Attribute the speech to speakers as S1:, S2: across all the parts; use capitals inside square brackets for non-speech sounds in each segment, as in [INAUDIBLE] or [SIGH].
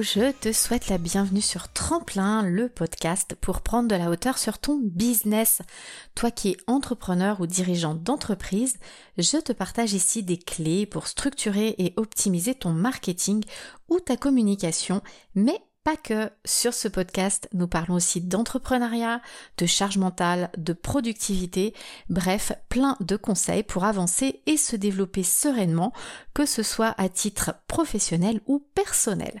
S1: Je te souhaite la bienvenue sur Tremplin, le podcast pour prendre de la hauteur sur ton business. Toi qui es entrepreneur ou dirigeant d'entreprise, je te partage ici des clés pour structurer et optimiser ton marketing ou ta communication, mais pas que. Sur ce podcast, nous parlons aussi d'entrepreneuriat, de charge mentale, de productivité, bref, plein de conseils pour avancer et se développer sereinement, que ce soit à titre professionnel ou personnel.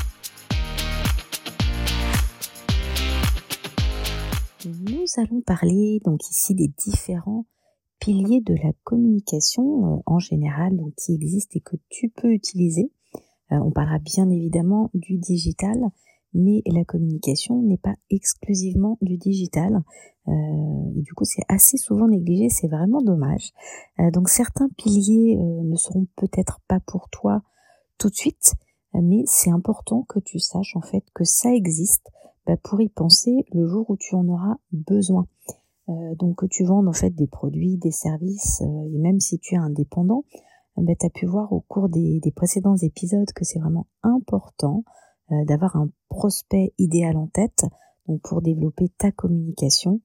S2: Nous allons parler donc ici des différents piliers de la communication euh, en général donc, qui existent et que tu peux utiliser. Euh, on parlera bien évidemment du digital, mais la communication n'est pas exclusivement du digital. Euh, et du coup, c'est assez souvent négligé, c'est vraiment dommage. donc certains piliers ne seront peut-être pas pour toi tout de suite, mais c'est important que tu saches en fait que ça existe pour y penser le jour où tu en auras besoin. Euh, donc que tu vendes en fait des produits, des services, euh, et même si tu es indépendant, bah, tu as pu voir au cours des, précédents épisodes que c'est vraiment important euh, d'avoir un prospect idéal en tête donc pour développer ta communication.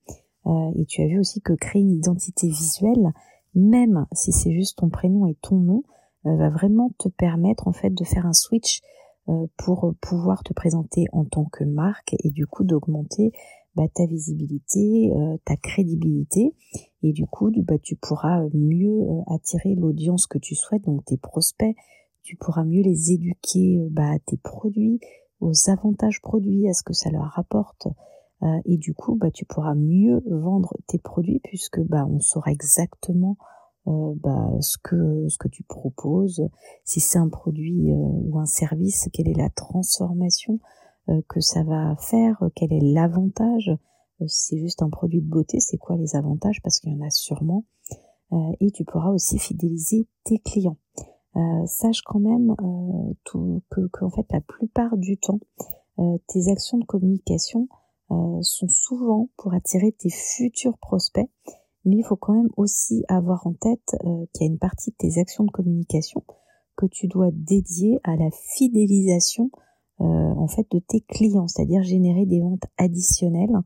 S2: et tu as vu aussi que créer une identité visuelle, même si c'est juste ton prénom et ton nom, va vraiment te permettre en fait de faire un switch euh, pour pouvoir te présenter en tant que marque et du coup d'augmenter bah, ta visibilité, euh, ta crédibilité. Et du coup bah, tu pourras mieux euh, attirer l'audience que tu souhaites, donc tes prospects, tu pourras mieux les éduquer bah, à tes produits, aux avantages produits, à ce que ça leur rapporte. Et du coup tu pourras mieux vendre tes produits puisque on saura exactement euh, bah, ce que tu proposes, si c'est un produit euh, ou un service, quelle est la transformation euh, que ça va faire, quel est l'avantage. si c'est juste un produit de beauté, c'est quoi les avantages parce qu'il y en a sûrement. et tu pourras aussi fidéliser tes clients. sache quand même que, que en fait la plupart du temps, tes actions de communication sont souvent pour attirer tes futurs prospects mais il faut quand même aussi avoir en tête euh, qu'il y a une partie de tes actions de communication que tu dois dédier à la fidélisation euh, en fait de tes clients, c'est-à-dire générer des ventes additionnelles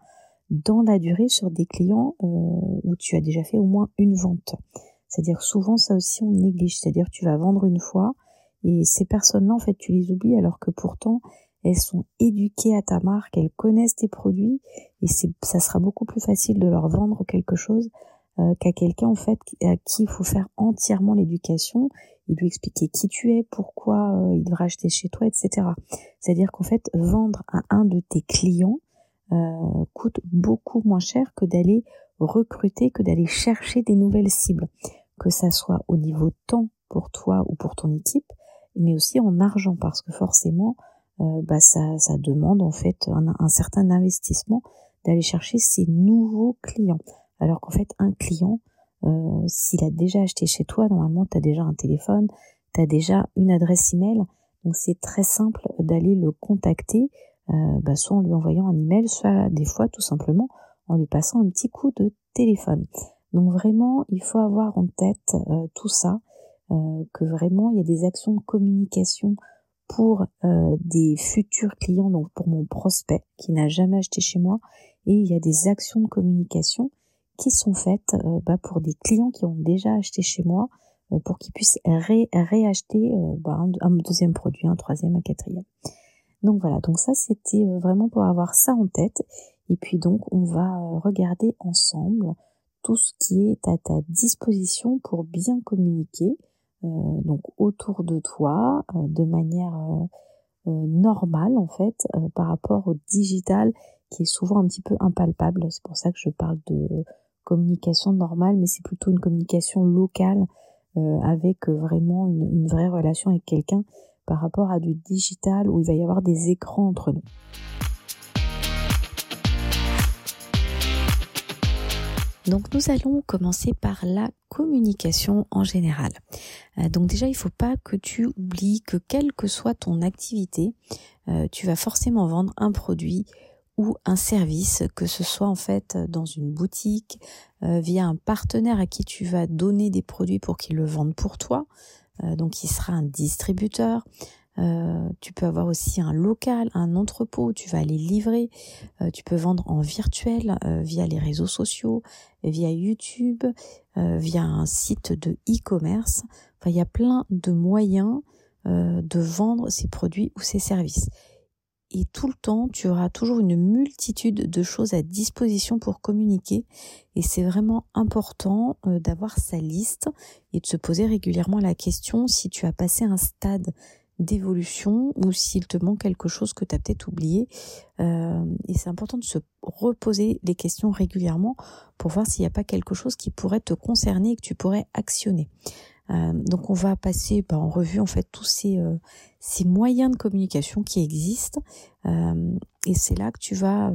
S2: dans la durée sur des clients euh, où tu as déjà fait au moins une vente. C'est-à-dire souvent ça aussi on néglige, c'est-à-dire tu vas vendre une fois et ces personnes-là en fait tu les oublies alors que pourtant elles sont éduquées à ta marque, elles connaissent tes produits et ça sera beaucoup plus facile de leur vendre quelque chose euh, qu'à quelqu'un en fait à qui il faut faire entièrement l'éducation, il lui expliquer qui tu es, pourquoi euh, il devrait acheter chez toi, etc. C'est-à-dire qu'en fait vendre à un de tes clients euh, coûte beaucoup moins cher que d'aller recruter, que d'aller chercher des nouvelles cibles, que ça soit au niveau temps pour toi ou pour ton équipe, mais aussi en argent parce que forcément bah ça, demande en fait un, certain investissement d'aller chercher ces nouveaux clients. Alors qu'en fait, un client, euh, s'il a déjà acheté chez toi, normalement, tu as déjà un téléphone, tu as déjà une adresse email. Donc c'est très simple d'aller le contacter, euh, bah, soit en lui envoyant un email, soit des fois tout simplement en lui passant un petit coup de téléphone. Donc vraiment, il faut avoir en tête euh, tout ça, que vraiment il y a des actions de communication pour des futurs clients, donc pour mon prospect qui n'a jamais acheté chez moi, et il y a des actions de communication qui sont faites euh, bah, pour des clients qui ont déjà acheté chez moi euh, pour qu'ils puissent réacheter euh, bah, un, deuxième produit, un troisième, un quatrième. Donc voilà, donc ça c'était vraiment pour avoir ça en tête. Et puis donc on va regarder ensemble tout ce qui est à ta disposition pour bien communiquer donc autour de toi de manière normale en fait par rapport au digital qui est souvent un petit peu impalpable. C'est pour ça que je parle de communication normale, mais c'est plutôt une communication locale euh, avec euh, vraiment une vraie relation avec quelqu'un par rapport à du digital où il va y avoir des écrans entre nous. Donc nous allons commencer par la communication en général. Euh, donc déjà, il ne faut pas que tu oublies que quelle que soit ton activité, euh, tu vas forcément vendre un produit ou un service, que ce soit en fait dans une boutique, euh, via un partenaire à qui tu vas donner des produits pour qu'il le vende pour toi. donc il sera un distributeur, euh, tu peux avoir aussi un local, un entrepôt où tu vas aller livrer. Euh, tu peux vendre en virtuel euh, via les réseaux sociaux, via YouTube, via un site de e-commerce. Enfin, il y a plein de moyens de vendre ces produits ou ces services. Et tout le temps, tu auras toujours une multitude de choses à disposition pour communiquer. Et c'est vraiment important d'avoir sa liste et de se poser régulièrement la question si tu as passé un stade d'évolution ou s'il te manque quelque chose que tu as peut-être oublié. Euh, et c'est important de se reposer les questions régulièrement pour voir s'il n'y a pas quelque chose qui pourrait te concerner et que tu pourrais actionner. Euh, donc on va passer bah, en revue en fait tous ces, euh, moyens de communication qui existent et c'est là que tu vas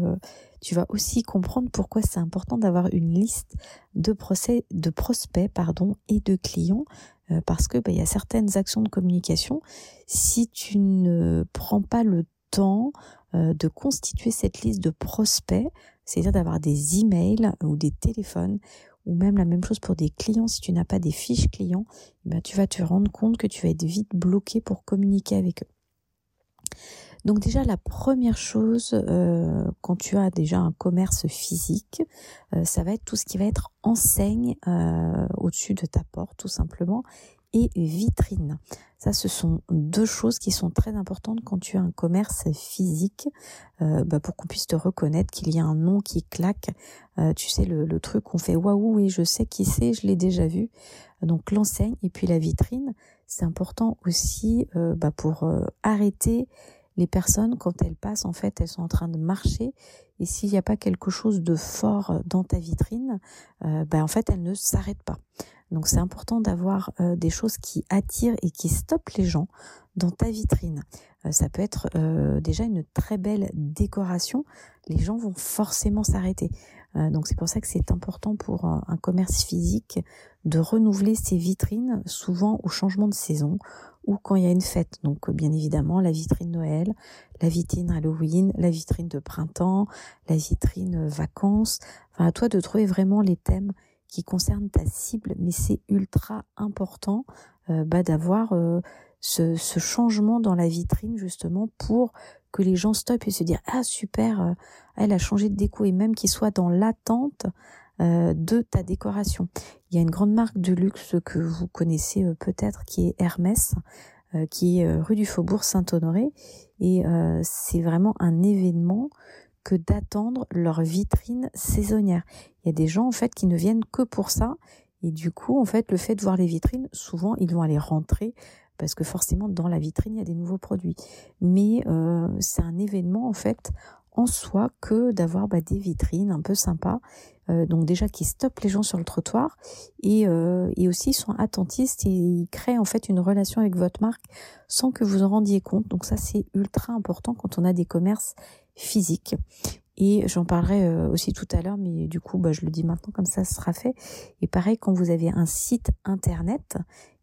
S2: tu vas aussi comprendre pourquoi c'est important d'avoir une liste de procès de prospects pardon et de clients euh, parce que bah, il y a certaines actions de communication, si tu ne prends pas le temps euh, de constituer cette liste de prospects, c'est-à-dire d'avoir des emails ou des téléphones, ou même la même chose pour des clients, si tu n'as pas des fiches clients, eh ben, tu vas te rendre compte que tu vas être vite bloqué pour communiquer avec eux. Donc déjà la première chose euh, quand tu as déjà un commerce physique, euh, ça va être tout ce qui va être enseigne euh, au-dessus de ta porte tout simplement et vitrine. Ça, ce sont deux choses qui sont très importantes quand tu as un commerce physique, bah, pour qu'on puisse te reconnaître, qu'il y a un nom qui claque. tu sais, le, le truc qu'on fait waouh, oui, je sais qui c'est, je l'ai déjà vu. Donc l'enseigne et puis la vitrine, c'est important aussi bah, pour arrêter les personnes, quand elles passent, en fait, elles sont en train de marcher. Et s'il n'y a pas quelque chose de fort dans ta vitrine, euh, ben, en fait, elles ne s'arrêtent pas. Donc c'est important d'avoir euh, des choses qui attirent et qui stoppent les gens dans ta vitrine. Euh, ça peut être déjà une très belle décoration. Les gens vont forcément s'arrêter. donc c'est pour ça que c'est important pour un commerce physique de renouveler ses vitrines souvent au changement de saison ou quand il y a une fête. Donc bien évidemment la vitrine Noël, la vitrine Halloween, la vitrine de printemps, la vitrine vacances. Enfin à toi de trouver vraiment les thèmes qui concernent ta cible, mais c'est ultra important euh, bah, d'avoir euh, ce, changement dans la vitrine justement pour que les gens stoppent et se dire ah super, euh, elle a changé de déco et même qu'ils soient dans l'attente euh, de ta décoration. Il y a une grande marque de luxe que vous connaissez euh, peut-être qui est Hermès, euh, qui est rue du Faubourg Saint-Honoré. Et c'est vraiment un événement que d'attendre leur vitrine saisonnière. Il y a des gens en fait qui ne viennent que pour ça. Et du coup, en fait, le fait de voir les vitrines, souvent, ils vont aller rentrer parce que forcément, dans la vitrine, il y a des nouveaux produits. Mais c'est un événement, en fait, en soi que d'avoir bah, des vitrines un peu sympas euh, donc déjà qui stoppent les gens sur le trottoir et, euh, et aussi sont attentistes et ils créent en fait une relation avec votre marque sans que vous en rendiez compte. Donc ça c'est ultra important quand on a des commerces physiques. Et j'en parlerai euh, aussi tout à l'heure, mais du coup, bah, je le dis maintenant comme ça, sera fait. Et pareil, quand vous avez un site internet,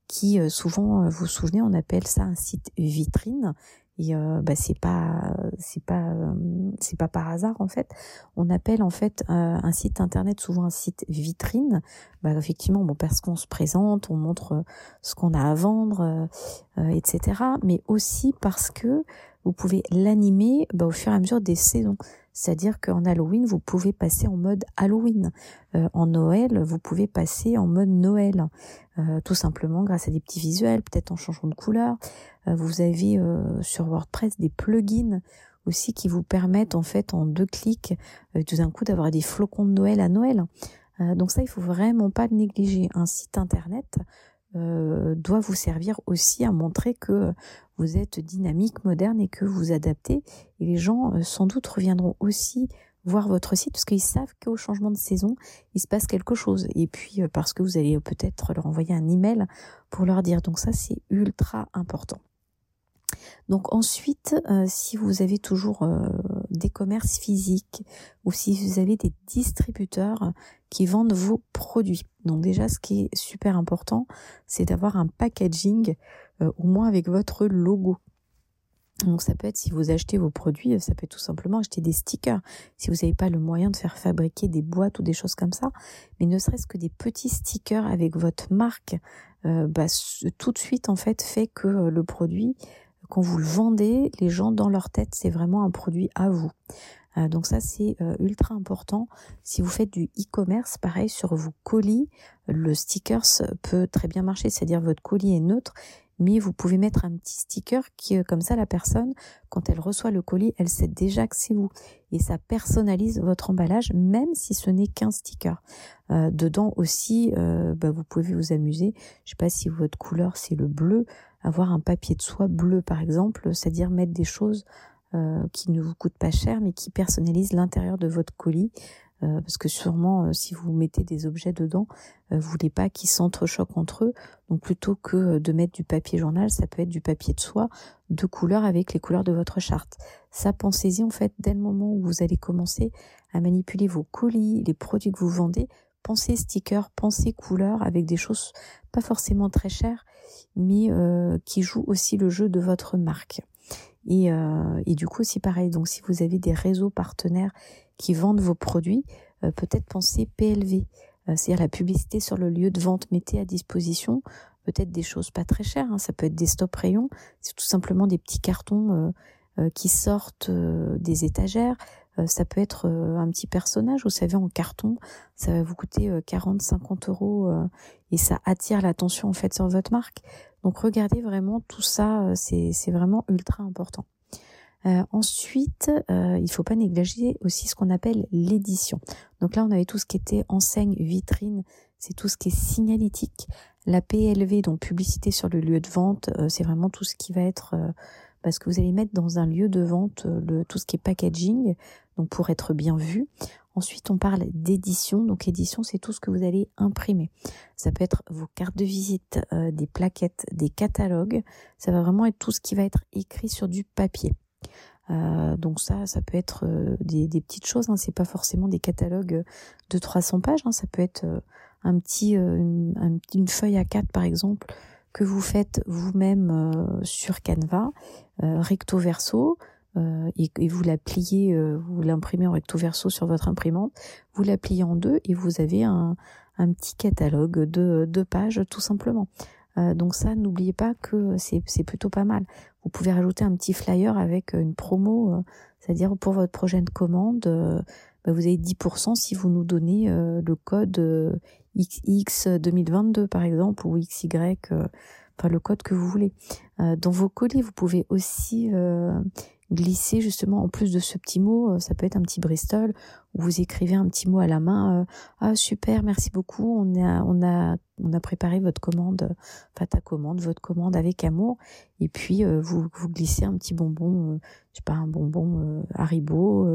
S2: qui souvent, vous vous souvenez, on appelle ça un site vitrine. Et euh, bah, c'est pas c'est pas euh, c'est pas par hasard en fait. On appelle en fait euh, un site internet souvent un site vitrine. Bah, effectivement, bon parce qu'on se présente, on montre ce qu'on a à vendre, etc. Mais aussi parce que vous pouvez l'animer bah, au fur et à mesure des saisons. C'est-à-dire qu'en Halloween, vous pouvez passer en mode Halloween. Euh, en Noël, vous pouvez passer en mode Noël. Euh, tout simplement grâce à des petits visuels, peut-être en changeant de couleur. Euh, vous avez sur WordPress des plugins aussi qui vous permettent en fait en deux clics tout d'un coup d'avoir des flocons de Noël à Noël. donc ça, il faut vraiment pas le négliger. Un site internet doit vous servir aussi à montrer que vous êtes dynamique, moderne et que vous adaptez. Et les gens, euh, sans doute, reviendront aussi voir votre site parce qu'ils savent qu'au changement de saison, il se passe quelque chose. Et puis, euh, parce que vous allez peut-être leur envoyer un email pour leur dire. Donc ça, c'est ultra important. Donc ensuite, euh, si vous avez toujours des commerces physiques ou si vous avez des distributeurs qui vendent vos produits. Donc déjà, ce qui est super important, c'est d'avoir un packaging au moins avec votre logo. Donc ça peut être si vous achetez vos produits, ça peut être tout simplement acheter des stickers. Si vous n'avez pas le moyen de faire fabriquer des boîtes ou des choses comme ça, mais ne serait-ce que des petits stickers avec votre marque, euh, bah, tout de suite en fait fait que euh, le produit, quand vous le vendez, les gens dans leur tête, c'est vraiment un produit à vous. Euh, donc ça c'est ultra important. Si vous faites du e-commerce, pareil sur vos colis, le stickers peut très bien marcher, c'est-à-dire votre colis est neutre mais vous pouvez mettre un petit sticker qui, euh, comme ça, la personne, quand elle reçoit le colis, elle sait déjà que c'est vous. Et ça personnalise votre emballage, même si ce n'est qu'un sticker. Euh, dedans aussi, euh, bah, vous pouvez vous amuser. Je sais pas si votre couleur c'est le bleu, avoir un papier de soie bleu par exemple, c'est-à-dire mettre des choses qui ne vous coûtent pas cher, mais qui personnalisent l'intérieur de votre colis. Euh, parce que sûrement euh, si vous mettez des objets dedans, euh, vous voulez pas qu'ils s'entrechoquent entre eux. Donc plutôt que de mettre du papier journal, ça peut être du papier de soie de couleur avec les couleurs de votre charte. Ça pensez-y en fait dès le moment où vous allez commencer à manipuler vos colis, les produits que vous vendez, pensez stickers, pensez couleurs avec des choses pas forcément très chères, mais qui jouent aussi le jeu de votre marque. Et, et, du coup, aussi pareil. Donc, si vous avez des réseaux partenaires qui vendent vos produits, euh, peut-être penser PLV, euh, c'est-à-dire la publicité sur le lieu de vente. Mettez à disposition peut-être des choses pas très chères, hein. ça peut être des stop rayons, c'est tout simplement des petits cartons euh, qui sortent des étagères, ça peut être un petit personnage, vous savez, en carton, ça va vous coûter 40, 50 euros et ça attire l'attention en fait sur votre marque. Donc regardez vraiment tout ça, c'est vraiment ultra important. Euh, ensuite, euh, il ne faut pas négliger aussi ce qu'on appelle l'édition. Donc là, on avait tout ce qui était enseigne, vitrine, c'est tout ce qui est signalétique. La PLV, donc publicité sur le lieu de vente, euh, c'est vraiment tout ce qui va être parce que vous allez mettre dans un lieu de vente le, tout ce qui est packaging, donc pour être bien vu. Ensuite, on parle d'édition. Donc, édition, c'est tout ce que vous allez imprimer. Ça peut être vos cartes de visite, des plaquettes, des catalogues. Ça va vraiment être tout ce qui va être écrit sur du papier. Euh, donc ça, ça peut être euh, des, petites choses. Hein. C'est pas forcément des catalogues de 300 pages. Hein. Ça peut être euh, une, feuille à 4 par exemple que vous faites vous-même sur Canva, recto verso. Et, et, vous la pliez, vous l'imprimez en recto verso sur votre imprimante, vous la pliez en deux et vous avez un, un petit catalogue de deux pages tout simplement. Euh, donc ça, n'oubliez pas que c'est plutôt pas mal. Vous pouvez rajouter un petit flyer avec euh, une promo, euh, c'est-à-dire pour votre prochaine commande, bah, vous avez 10% si vous nous donnez le code XX 2022 par exemple ou XY, enfin le code que vous voulez. dans vos colis, vous pouvez aussi glisser justement en plus de ce petit mot, euh, ça peut être un petit Bristol où vous écrivez un petit mot à la main. Euh, ah super, merci beaucoup, on a préparé votre commande, enfin ta commande, votre commande avec amour. Et puis euh, vous glissez un petit bonbon, je sais pas un bonbon Haribo,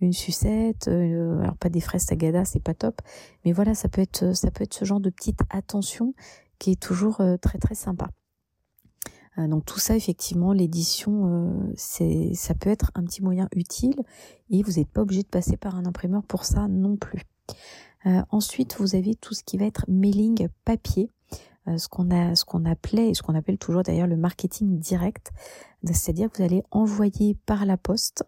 S2: une sucette, alors pas des fraises Sagada, c'est pas top, mais voilà ça peut être ça peut être ce genre de petite attention qui est toujours très très sympa. Euh, donc tout ça, effectivement, l'édition, euh, c'est, ça peut être un petit moyen utile et vous n'êtes pas obligé de passer par un imprimeur pour ça non plus. Euh, ensuite, vous avez tout ce qui va être mailing papier, ce qu'on appelait et ce qu'on appelle toujours d'ailleurs le marketing direct, c'est-à-dire que vous allez envoyer par la poste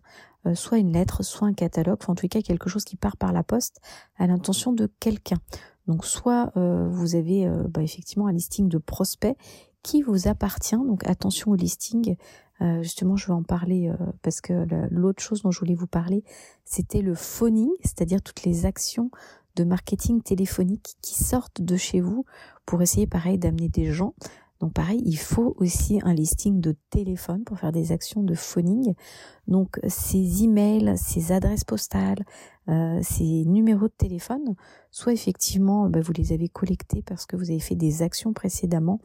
S2: soit une lettre, soit un catalogue, enfin, en tout cas quelque chose qui part par la poste à l'intention de quelqu'un. Donc soit vous avez bah, effectivement un listing de prospects qui vous appartient. Donc attention au listing. Euh, justement, je vais en parler euh, parce que l'autre chose dont je voulais vous parler, c'était le phoning, c'est-à-dire toutes les actions de marketing téléphonique qui sortent de chez vous pour essayer, pareil, d'amener des gens. Donc pareil, il faut aussi un listing de téléphone pour faire des actions de phoning. Donc ces emails, ces adresses postales, euh, ces numéros de téléphone, soit effectivement bah, vous les avez collectés parce que vous avez fait des actions précédemment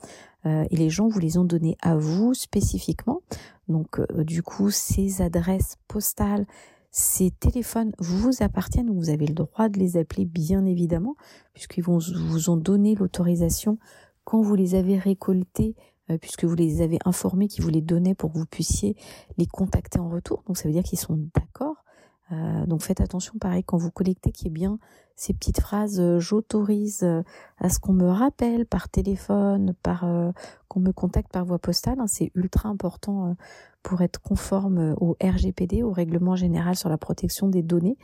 S2: euh, et les gens vous les ont donnés à vous spécifiquement. Donc euh, du coup ces adresses postales, ces téléphones vous appartiennent, vous avez le droit de les appeler bien évidemment puisqu'ils vous ont donné l'autorisation quand vous les avez récoltés puisque vous les avez informés qu'ils vous les donnaient pour que vous puissiez les contacter en retour. Donc ça veut dire qu'ils sont d'accord. donc faites attention, pareil, quand vous collectez, qu'il y ait bien ces petites phrases j'autorise à ce qu'on me rappelle par téléphone, par qu'on me contacte par voie postale. Hein. c'est ultra important pour être conforme au RGPD, au règlement général sur la protection des données.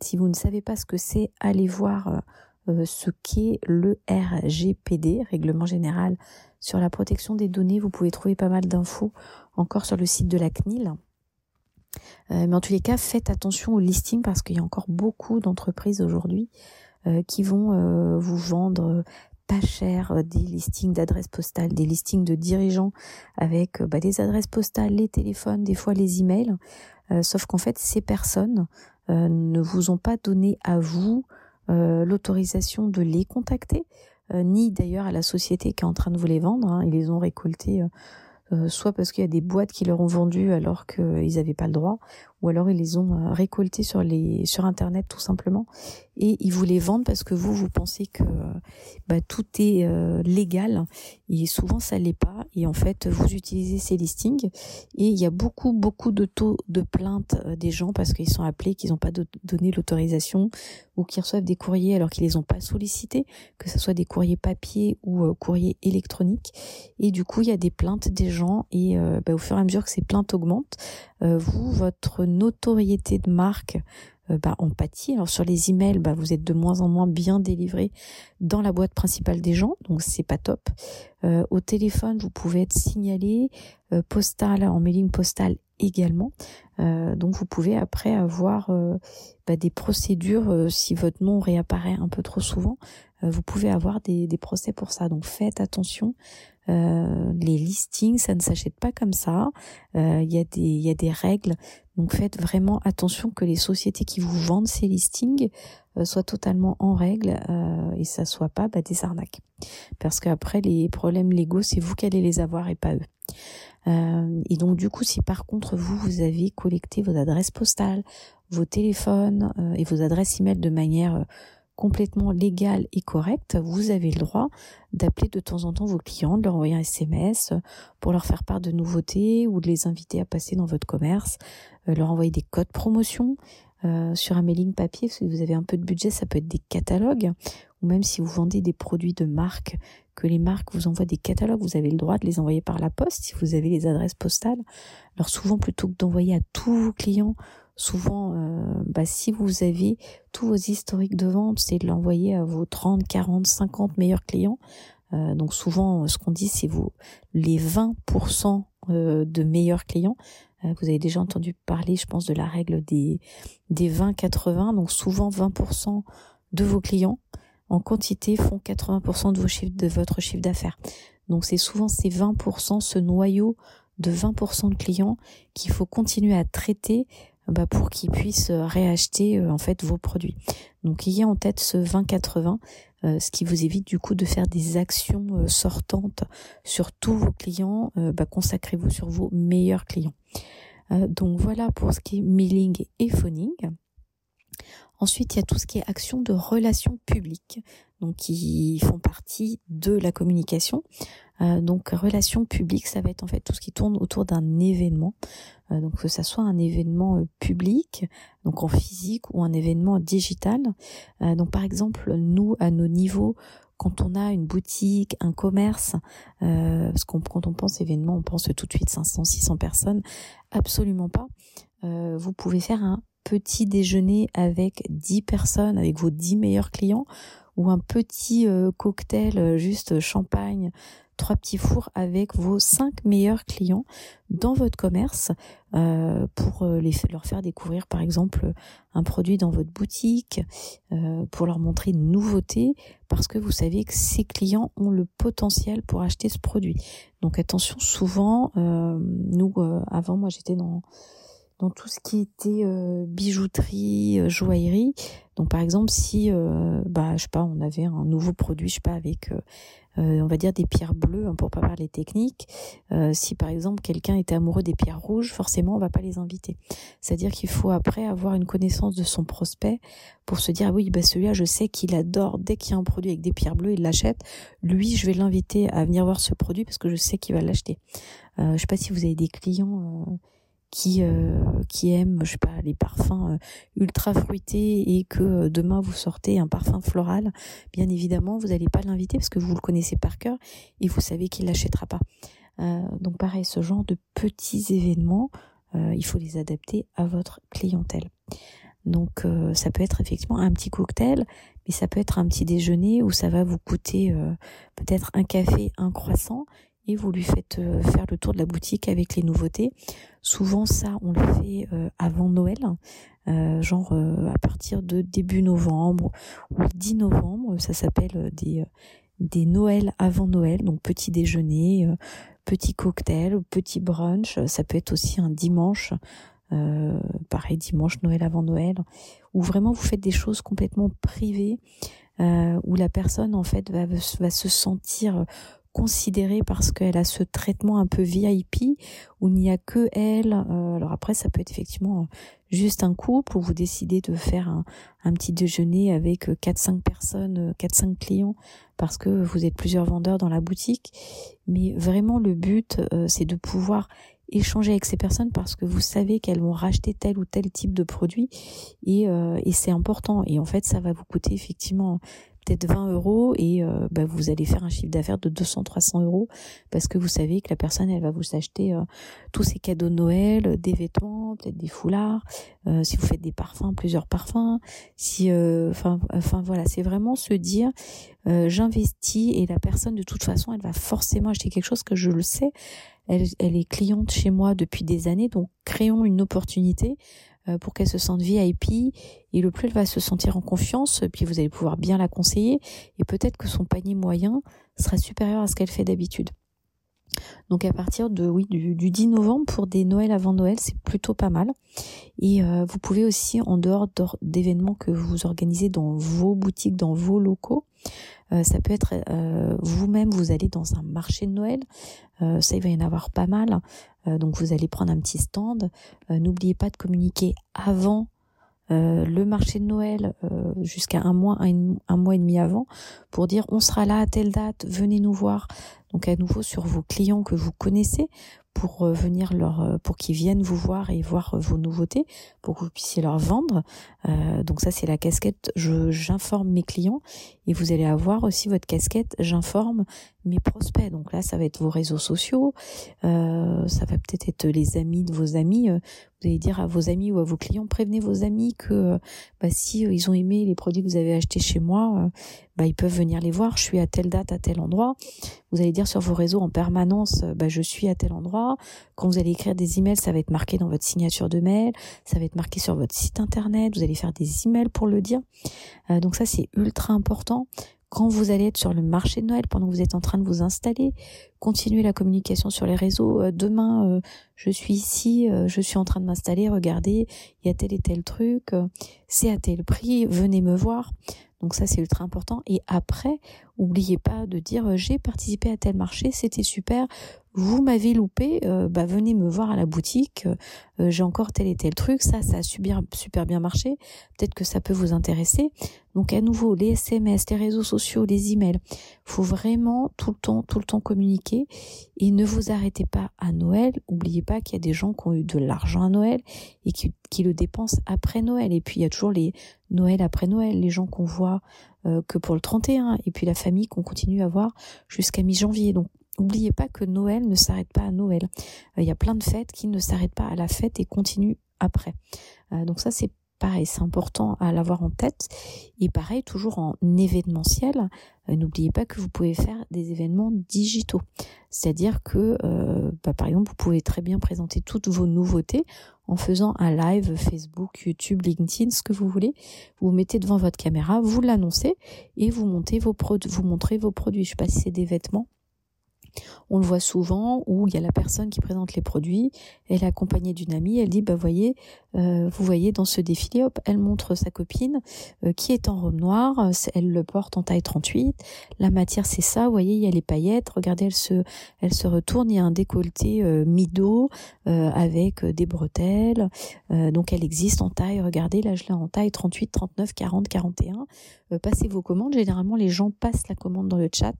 S2: Si vous ne savez pas ce que c'est, allez voir euh, ce qu'est le RGPD, règlement général sur la protection des données. Vous pouvez trouver pas mal d'infos encore sur le site de la CNIL. Euh, mais en tous les cas, faites attention au listing parce qu'il y a encore beaucoup d'entreprises aujourd'hui euh, qui vont vous vendre pas cher des listings d'adresses postales, des listings de dirigeants avec bah, des adresses postales, les téléphones, des fois les emails. sauf qu'en fait, ces personnes ne vous ont pas donné à vous l'autorisation de les contacter, euh, ni d'ailleurs à la société qui est en train de vous les vendre. Hein. Ils les ont récoltés euh, soit parce qu'il y a des boîtes qui leur ont vendu alors qu'ils n'avaient pas le droit, ou alors ils les ont récoltés sur les sur internet tout simplement et ils vous les vendent parce que vous, vous pensez que bah, tout est euh, légal et souvent ça l'est pas. Et en fait, vous utilisez ces listings et il y a beaucoup, beaucoup de taux de plainte euh, des gens parce qu'ils sont appelés, qu'ils n'ont pas donné l'autorisation ou qu'ils reçoivent des courriers alors qu'ils les ont pas sollicités, que ce soit des courriers papier ou euh, courriers électroniques. Et du coup, il y a des plaintes des gens et bah, au fur et à mesure que ces plaintes augmentent, vous, votre notoriété de marque euh, bah. Alors sur les emails, bah, vous êtes de moins en moins bien délivré dans la boîte principale des gens, donc c'est pas top. Euh, au téléphone, vous pouvez être signalé, euh, postal, en mailing postal également. donc vous pouvez après avoir bah, des procédures si votre nom réapparaît un peu trop souvent. vous pouvez avoir des procès pour ça. Donc faites attention euh, les listings, ça ne s'achète pas comme ça. Euh, il y, a des, y a des règles. Donc faites vraiment attention que les sociétés qui vous vendent ces listings euh, soient totalement en règle et ça soit pas bah, des arnaques. Parce qu'après, les problèmes légaux, c'est vous qui allez les avoir et pas eux. et donc du coup, si par contre vous, vous avez collecté vos adresses postales, vos téléphones et vos adresses email de manière complètement légal et correct, vous avez le droit d'appeler de temps en temps vos clients, de leur envoyer un SMS pour leur faire part de nouveautés ou de les inviter à passer dans votre commerce, euh, leur envoyer des codes promotion euh, sur un mailing papier. Si vous avez un peu de budget, ça peut être des catalogues ou même si vous vendez des produits de marque, que les marques vous envoient des catalogues, vous avez le droit de les envoyer par la poste si vous avez les adresses postales. Alors souvent, plutôt que d'envoyer à tous vos clients, souvent, euh, bah, si vous avez tous vos historiques de vente, c'est de l'envoyer à vos 30, 40, 50 meilleurs clients. Euh, donc souvent, ce qu'on dit, c'est vous les 20% euh, de meilleurs clients. vous avez déjà entendu parler, je pense, de la règle des, des 20-80. Donc souvent, 20% de vos clients en quantité font 80% de, vos chiffres, de votre chiffre d'affaires. Donc c'est souvent ces 20%, ce noyau de 20% de clients qu'il faut continuer à traiter bah, pour qu'ils puissent euh, réacheter euh, en fait vos produits. Donc ayez en tête ce 20-80, euh, ce qui vous évite du coup de faire des actions sortantes sur tous vos clients. Bah, consacrez-vous sur vos meilleurs clients. donc voilà pour ce qui est mailing et phoning. Ensuite, il y a tout ce qui est action de relations publiques, donc qui font partie de la communication. Euh, donc relations publiques, ça va être en fait tout ce qui tourne autour d'un événement. Euh, donc que ça soit un événement euh, public, donc en physique ou un événement digital. donc par exemple, nous à nos niveaux, quand on a une boutique, un commerce, parce qu'on quand on pense événement, on pense tout de suite 500, 600 personnes, absolument pas. vous pouvez faire un petit déjeuner avec 10 personnes, avec vos 10 meilleurs clients, ou un petit cocktail juste champagne trois petits fours avec vos cinq meilleurs clients dans votre commerce euh, pour euh, les, leur faire découvrir par exemple un produit dans votre boutique, euh, pour leur montrer une nouveauté, parce que vous savez que ces clients ont le potentiel pour acheter ce produit. Donc attention, souvent, nous, avant moi j'étais dans dans tout ce qui était bijouterie, joaillerie. Donc par exemple, si bah je sais pas, on avait un nouveau produit, je sais pas avec euh, on va dire des pierres bleues hein, pour pas parler technique. Euh, si par exemple quelqu'un était amoureux des pierres rouges, forcément on va pas les inviter. C'est-à-dire qu'il faut après avoir une connaissance de son prospect pour se dire ah oui bah celui-là je sais qu'il adore dès qu'il y a un produit avec des pierres bleues il l'achète. Lui je vais l'inviter à venir voir ce produit parce que je sais qu'il va l'acheter. Euh, je sais pas si vous avez des clients euh, qui euh, qui aime je sais pas les parfums euh, ultra fruités et que euh, demain vous sortez un parfum floral, bien évidemment vous n'allez pas l'inviter parce que vous le connaissez par cœur et vous savez qu'il l'achètera pas. donc pareil, ce genre de petits événements, il faut les adapter à votre clientèle. Donc ça peut être effectivement un petit cocktail, mais ça peut être un petit déjeuner où ça va vous coûter peut-être un café, un croissant et vous lui faites euh, faire le tour de la boutique avec les nouveautés. Souvent ça, on le fait euh, avant Noël, euh, genre à partir de début novembre ou 10 novembre. Ça s'appelle des des Noëls avant Noël, donc petit déjeuner, petit cocktail, petit brunch. Ça peut être aussi un dimanche. pareil dimanche Noël avant Noël où vraiment vous faites des choses complètement privées où la personne en fait va, va se sentir considérée parce qu'elle a ce traitement un peu VIP où il n'y a que elle. Euh, alors après, ça peut être effectivement euh, juste un couple où vous décidez de faire un, un petit déjeuner avec 4-5 euh, personnes, 4-5 clients parce que vous êtes plusieurs vendeurs dans la boutique. Mais vraiment, le but, c'est de pouvoir échanger avec ces personnes parce que vous savez qu'elles vont racheter tel ou tel type de produit et, et c'est important et en fait ça va vous coûter effectivement peut-être 20 euros et euh, bah, vous allez faire un chiffre d'affaires de 200-300 euros parce que vous savez que la personne elle va vous acheter euh, tous ses cadeaux de Noël, des vêtements, peut-être des foulards, euh, si vous faites des parfums, plusieurs parfums, si enfin enfin voilà, c'est vraiment se dire j'investis et la personne de toute façon elle va forcément acheter quelque chose que je le sais. Elle, est cliente chez moi depuis des années, donc créons une opportunité euh, pour qu'elle se sente VIP et le plus elle va se sentir en confiance, puis vous allez pouvoir bien la conseiller et peut-être que son panier moyen sera supérieur à ce qu'elle fait d'habitude. Donc à partir de oui du, 10 novembre pour des Noëls avant Noël, c'est plutôt pas mal. Et euh, vous pouvez aussi en dehors d'événements que vous organisez dans vos boutiques, dans vos locaux, euh, ça peut être vous-même, vous allez dans un marché de Noël, ça il va y en avoir pas mal. Euh, donc vous allez prendre un petit stand. Euh, n'oubliez pas de communiquer avant euh, le marché de Noël jusqu'à un mois, un, mois et demi avant pour dire on sera là à telle date, venez nous voir. Donc à nouveau sur vos clients que vous connaissez pour venir leur, pour qu'ils viennent vous voir et voir vos nouveautés, pour que vous puissiez leur vendre. donc ça c'est la casquette. Je j'informe mes clients et vous allez avoir aussi votre casquette. J'informe mes prospects. Donc là, ça va être vos réseaux sociaux, euh, ça va peut-être être les amis de vos amis. Euh, vous allez dire à vos amis ou à vos clients, prévenez vos amis que euh, bah, si ils ont aimé les produits que vous avez achetés chez moi, bah, ils peuvent venir les voir. Je suis à telle date, à tel endroit. Vous allez dire sur vos réseaux en permanence, bah, je suis à tel endroit. Quand vous allez écrire des emails, ça va être marqué dans votre signature de mail, ça va être marqué sur votre site internet. Vous allez faire des emails pour le dire. donc ça, c'est ultra important quand vous allez être sur le marché de Noël, pendant que vous êtes en train de vous installer, continuez la communication sur les réseaux. Euh, demain, euh, je suis ici, euh, je suis en train de m'installer, regardez, il y a tel et tel truc, c'est à tel prix, venez me voir. Donc ça, c'est ultra important. Et après, oubliez pas de dire j'ai participé à tel marché, c'était super, vous m'avez loupé, euh, bah venez me voir à la boutique, euh, j'ai encore tel et tel truc, ça, ça a super, bien marché, peut-être que ça peut vous intéresser. Donc à nouveau, les SMS, les réseaux sociaux, les emails, faut vraiment tout le temps, tout le temps communiquer et ne vous arrêtez pas à Noël. Oubliez pas qu'il y a des gens qui ont eu de l'argent à Noël et qui, qui le dépensent après Noël. Et puis il y a toujours les Noël après Noël, les gens qu'on voit euh, que pour le 31 et puis la famille qu'on continue à voir jusqu'à mi-janvier. Donc N'oubliez pas que Noël ne s'arrête pas à Noël. Euh, il y a plein de fêtes qui ne s'arrêtent pas à la fête et continuent après. Euh, donc ça c'est pareil, c'est important à l'avoir en tête. Et pareil, toujours en événementiel, euh, n'oubliez pas que vous pouvez faire des événements digitaux. C'est-à-dire que, bah, par exemple, vous pouvez très bien présenter toutes vos nouveautés en faisant un live Facebook, YouTube, LinkedIn, ce que vous voulez. Vous, vous mettez devant votre caméra, vous l'annoncez et vous montez vos vous montrez vos produits. Je sais pas si c'est des vêtements On le voit souvent où il y a la personne qui présente les produits, elle est accompagnée d'une amie, elle dit bah voyez, euh, vous voyez dans ce défilé, hop, elle montre sa copine euh, qui est en robe noire, elle le porte en taille 38, la matière c'est ça, vous voyez il y a les paillettes, regardez elle se elle se retourne, il y a un décolleté euh, mi-dos avec des bretelles, donc elle existe en taille, regardez là je l'ai en taille 38, 39, 40, 41. passez vos commandes, généralement les gens passent la commande dans le chat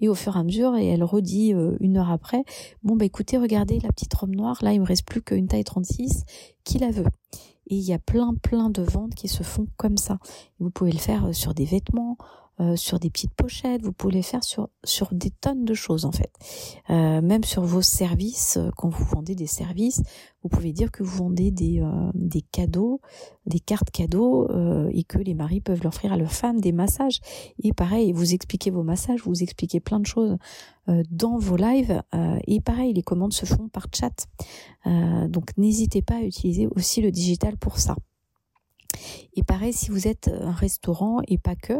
S2: et au fur et à mesure et elle redit euh, une heure après, bon bah écoutez, regardez la petite robe noire, là il me reste plus qu'une taille 36, qui la veut Et il y a plein plein de ventes qui se font comme ça. Vous pouvez le faire euh, sur des vêtements, euh, sur des petites pochettes, vous pouvez faire sur sur des tonnes de choses en fait. Euh, même sur vos services, euh, quand vous vendez des services, vous pouvez dire que vous vendez des des cadeaux, des cartes cadeaux et que les maris peuvent leur offrir à leurs femmes des massages. Et pareil, vous expliquez vos massages, vous expliquez plein de choses dans vos lives. et pareil, les commandes se font par chat. donc n'hésitez pas à utiliser aussi le digital pour ça. Et pareil, si vous êtes un restaurant et pas que,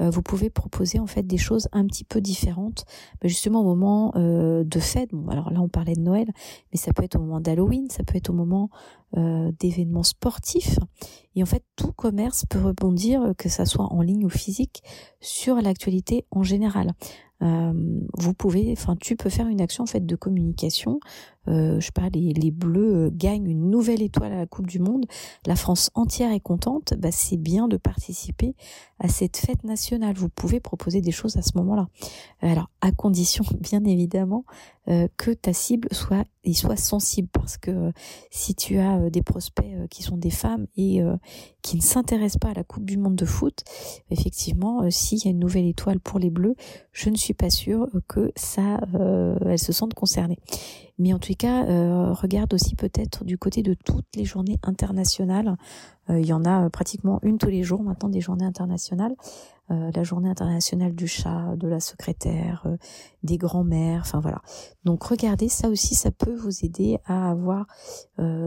S2: euh, vous pouvez proposer en fait des choses un petit peu différentes, bah, justement au moment euh, de fête. Bon, alors là on parlait de Noël, mais ça peut être au moment d'Halloween, ça peut être au moment euh, d'événements sportifs. Et en fait, tout commerce peut rebondir, que ça soit en ligne ou physique, sur l'actualité en général. Euh, vous pouvez, enfin, tu peux faire une action en fait de communication. Euh, je sais pas, les, Bleus euh, gagnent une nouvelle étoile à la Coupe du Monde. La France entière est contente. Bah, c'est bien de participer à cette fête nationale. Vous pouvez proposer des choses à ce moment-là. Alors, à condition, [LAUGHS] bien évidemment, euh, que ta cible soit, sensible, parce que si tu as des prospects qui sont des femmes et qui ne s'intéressent pas à la Coupe du Monde de foot, effectivement, s'il y a une nouvelle étoile pour les Bleus, je ne suis pas sûre que ça, euh, elles se sentent concernées. Mais en tout cas, euh, regarde aussi peut-être du côté de toutes les journées internationales. Euh, il y en a pratiquement une tous les jours maintenant des journées internationales. la journée internationale du chat, de la secrétaire, des grands-mères, enfin voilà. Donc regardez, ça aussi, ça peut vous aider à avoir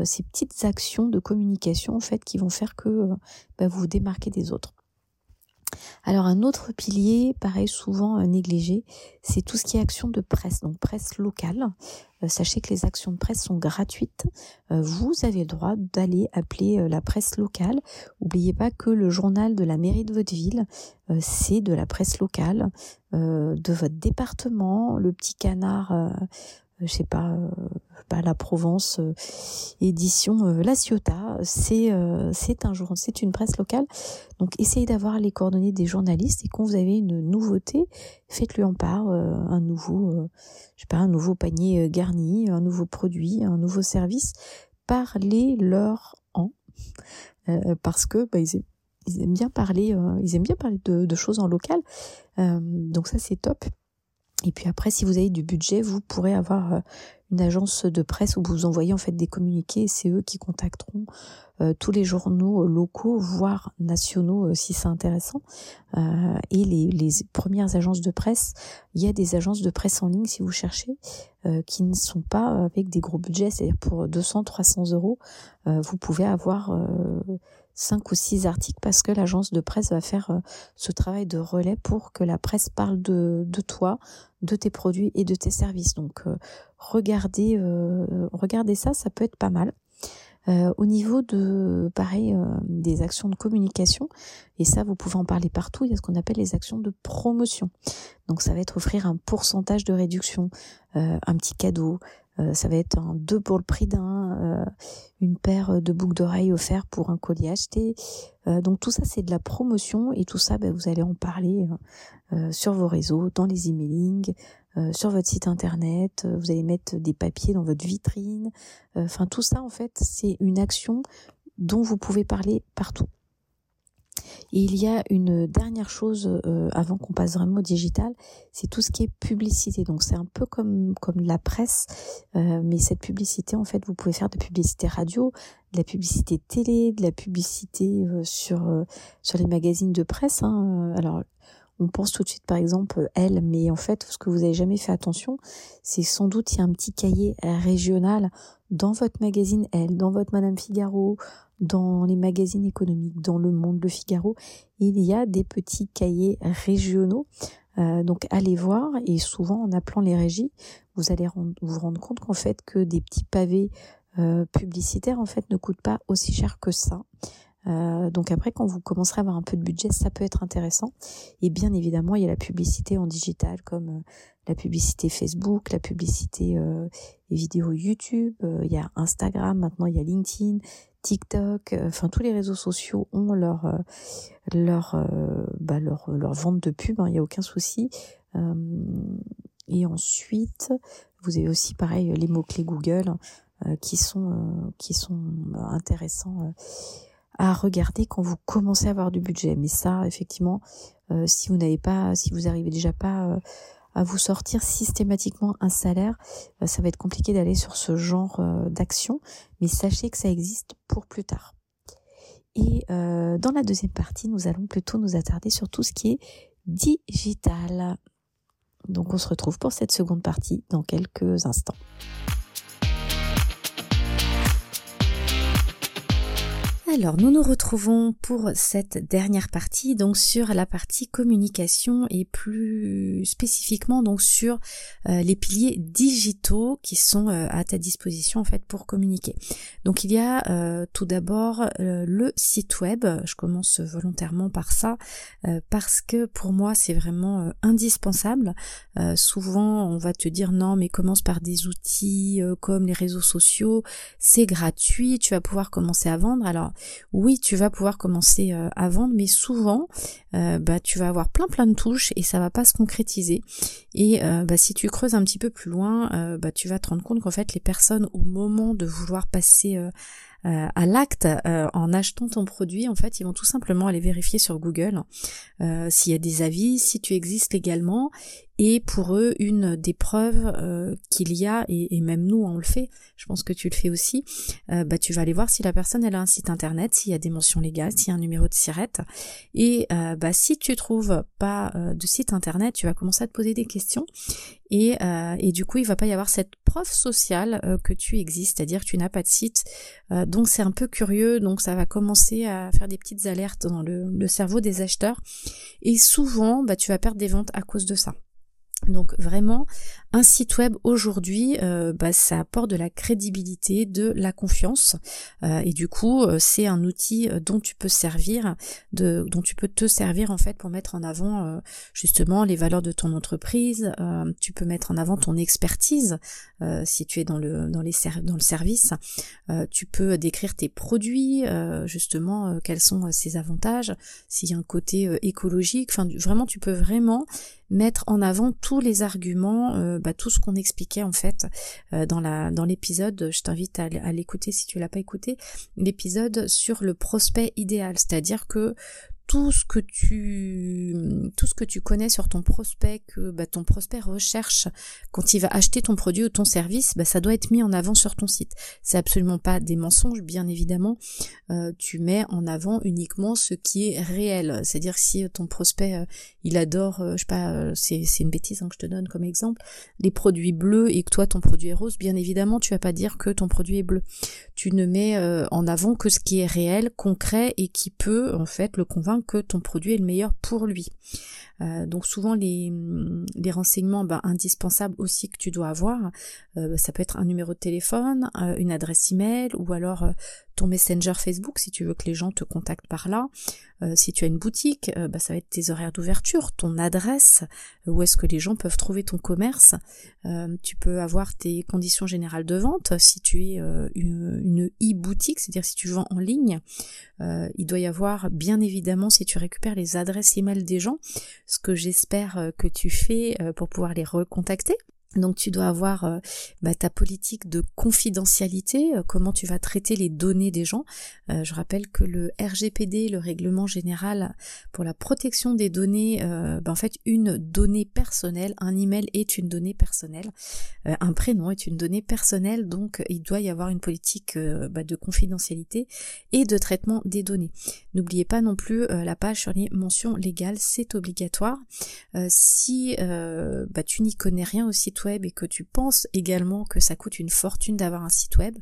S2: ces petites actions de communication en fait qui vont faire que bah, vous vous démarquez des autres. Alors un autre pilier, pareil souvent euh, négligé, c'est tout ce qui est action de presse, donc presse locale. Euh, sachez que les actions de presse sont gratuites. Euh, vous avez le droit d'aller appeler la presse locale. N'oubliez pas que le journal de la mairie de votre ville, c'est de la presse locale de votre département. Le petit canard je sais pas, euh, pas la Provence euh, édition euh, La Ciotat. C'est c'est un c'est une presse locale. Donc essayez d'avoir les coordonnées des journalistes et quand vous avez une nouveauté, faites-lui en part un nouveau, je sais pas, un nouveau panier garni, un nouveau produit, un nouveau service. Parlez-leur en parce que bah, ils, aiment, bien parler, ils aiment bien parler de choses en local. donc ça c'est top. Et puis après, si vous avez du budget, vous pourrez avoir euh, une agence de presse où vous envoyez en fait des communiqués. C'est eux qui contacteront euh, tous les journaux locaux, voire nationaux euh, si c'est intéressant. et les, les, premières agences de presse, il y a des agences de presse en ligne si vous cherchez, qui ne sont pas avec des gros budgets. C'est-à-dire pour 200, 300 euros, vous pouvez avoir cinq ou six articles parce que l'agence de presse va faire euh, ce travail de relais pour que la presse parle de, toi, de tes produits et de tes services. Donc euh, regardez, euh, regardez ça, ça peut être pas mal. au niveau de pareil des actions de communication et ça vous pouvez en parler partout il y a ce qu'on appelle les actions de promotion donc ça va être offrir un pourcentage de réduction un petit cadeau ça va être un deux pour le prix d'un, euh, une paire de boucles d'oreilles offertes pour un collier acheté. Euh, donc tout ça c'est de la promotion et tout ça ben, vous allez en parler sur vos réseaux, dans les emailings, sur votre site internet. vous allez mettre des papiers dans votre vitrine. Enfin tout ça en fait c'est une action dont vous pouvez parler partout. Et il y a une dernière chose euh, avant qu'on passe vraiment au digital, c'est tout ce qui est publicité. Donc c'est un peu comme comme la presse, euh, mais cette publicité en fait, vous pouvez faire de la publicité radio, de la publicité télé, de la publicité euh, sur les magazines de presse. Hein. On pense tout de suite par exemple elle, mais en fait ce que vous n'avez jamais fait attention, c'est sans doute il y a un petit cahier régional dans votre magazine Elle, dans votre Madame Figaro, dans les magazines économiques, dans Le Monde, Le Figaro, il y a des petits cahiers régionaux. Euh, donc allez voir et souvent en appelant les régies, vous allez vous rendre compte qu'en fait que des petits pavés euh, publicitaires en fait ne coûtent pas aussi cher que ça. Euh, donc après, quand vous commencerez à avoir un peu de budget, ça peut être intéressant. Et bien évidemment, il y a la publicité en digital, comme euh, la publicité Facebook, la publicité euh, vidéos YouTube, euh, il y a Instagram, maintenant il y a LinkedIn, TikTok. Enfin, tous les réseaux sociaux ont leur leur bah, leur, leur vente de pub. Hein, il n'y a aucun souci. et ensuite, vous avez aussi pareil les mots clés Google qui sont qui sont intéressants à regarder quand vous commencez à avoir du budget. Mais ça, effectivement, euh, si vous n'avez pas, si vous arrivez déjà pas euh, à vous sortir systématiquement un salaire, euh, ça va être compliqué d'aller sur ce genre d'action. Mais sachez que ça existe pour plus tard. Et dans la deuxième partie, nous allons plutôt nous attarder sur tout ce qui est digital. Donc on se retrouve pour cette seconde partie dans quelques instants.
S1: Alors, nous nous retrouvons pour cette dernière partie, donc sur la partie communication et plus spécifiquement donc sur euh, les piliers digitaux qui sont euh, à ta disposition en fait pour communiquer. Donc il y a euh, tout d'abord le site web. Je commence volontairement par ça parce que pour moi c'est vraiment indispensable. souvent on va te dire non mais commence par des outils comme les réseaux sociaux, c'est gratuit, tu vas pouvoir commencer à vendre. Alors oui, tu vas pouvoir commencer euh, à vendre, mais souvent, euh, bah, tu vas avoir plein plein de touches et ça va pas se concrétiser. Et euh, bah, si tu creuses un petit peu plus loin, bah, tu vas te rendre compte qu'en fait, les personnes, au moment de vouloir passer à l'acte en achetant ton produit, en fait, ils vont tout simplement aller vérifier sur Google s'il y a des avis, si tu existes légalement, et pour eux une des preuves euh, qu'il y a et, même nous on le fait je pense que tu le fais aussi euh, bah tu vas aller voir si la personne elle a un site internet s'il y a des mentions légales s'il y a un numéro de sirette. Et euh, bah si tu trouves pas de site internet tu vas commencer à te poser des questions et, et du coup il va pas y avoir cette preuve sociale que tu existes c'est-à-dire que tu n'as pas de site. Donc c'est un peu curieux. Donc ça va commencer à faire des petites alertes dans le, le cerveau des acheteurs. Et souvent bah tu vas perdre des ventes à cause de ça. Donc vraiment, un site web aujourd'hui, euh, bah, ça apporte de la crédibilité, de la confiance, euh, et du coup, euh, c'est un outil dont tu peux servir, de, dont tu peux te servir en fait pour mettre en avant justement les valeurs de ton entreprise. tu peux mettre en avant ton expertise si tu es dans le dans les dans le service. tu peux décrire tes produits, justement quels sont ses avantages, s'il y a un côté écologique. Enfin, vraiment, tu peux vraiment mettre en avant tous les arguments, euh, bah, tout ce qu'on expliquait en fait euh, dans l'épisode. Je t'invite à, à l'écouter si tu l'as pas écouté. L'épisode sur le prospect idéal, c'est-à-dire que tout ce que tu tout ce que tu connais sur ton prospect que bah, ton prospect recherche. Quand il va acheter ton produit ou ton service bah, ça doit être mis en avant sur ton site. C'est absolument pas des mensonges bien évidemment. Euh, tu mets en avant uniquement ce qui est réel. C'est à dire si ton prospect euh, il adore euh, je sais pas c'est c'est une bêtise hein, que je te donne comme exemple les produits bleus et que toi ton produit est rose bien évidemment tu vas pas dire que ton produit est bleu. Tu ne mets en avant que ce qui est réel concret et qui peut en fait le convaincre que ton produit est le meilleur pour lui. Euh, donc souvent les, renseignements bah, indispensables aussi que tu dois avoir, euh, ça peut être un numéro de téléphone, euh, une adresse email ou alors ton messenger Facebook si tu veux que les gens te contactent par là. si tu as une boutique, bah, ça va être tes horaires d'ouverture, ton adresse, où est-ce que les gens peuvent trouver ton commerce. tu peux avoir tes conditions générales de vente si tu es une e-boutique, c'est-à-dire si tu vends en ligne. il doit y avoir bien évidemment si tu récupères les adresses email des gens ce que j'espère euh, que tu fais euh, pour pouvoir les recontacter. Donc tu dois avoir euh, bah, ta politique de confidentialité, euh, comment tu vas traiter les données des gens. Euh, je rappelle que le RGPD, le règlement général pour la protection des données, bah, en fait une donnée personnelle, un email est une donnée personnelle, un prénom est une donnée personnelle, donc il doit y avoir une politique bah, de confidentialité et de traitement des données. N'oubliez pas non plus la page sur les mentions légales, c'est obligatoire. si tu n'y connais rien aussi web et que tu penses également que ça coûte une fortune d'avoir un site web,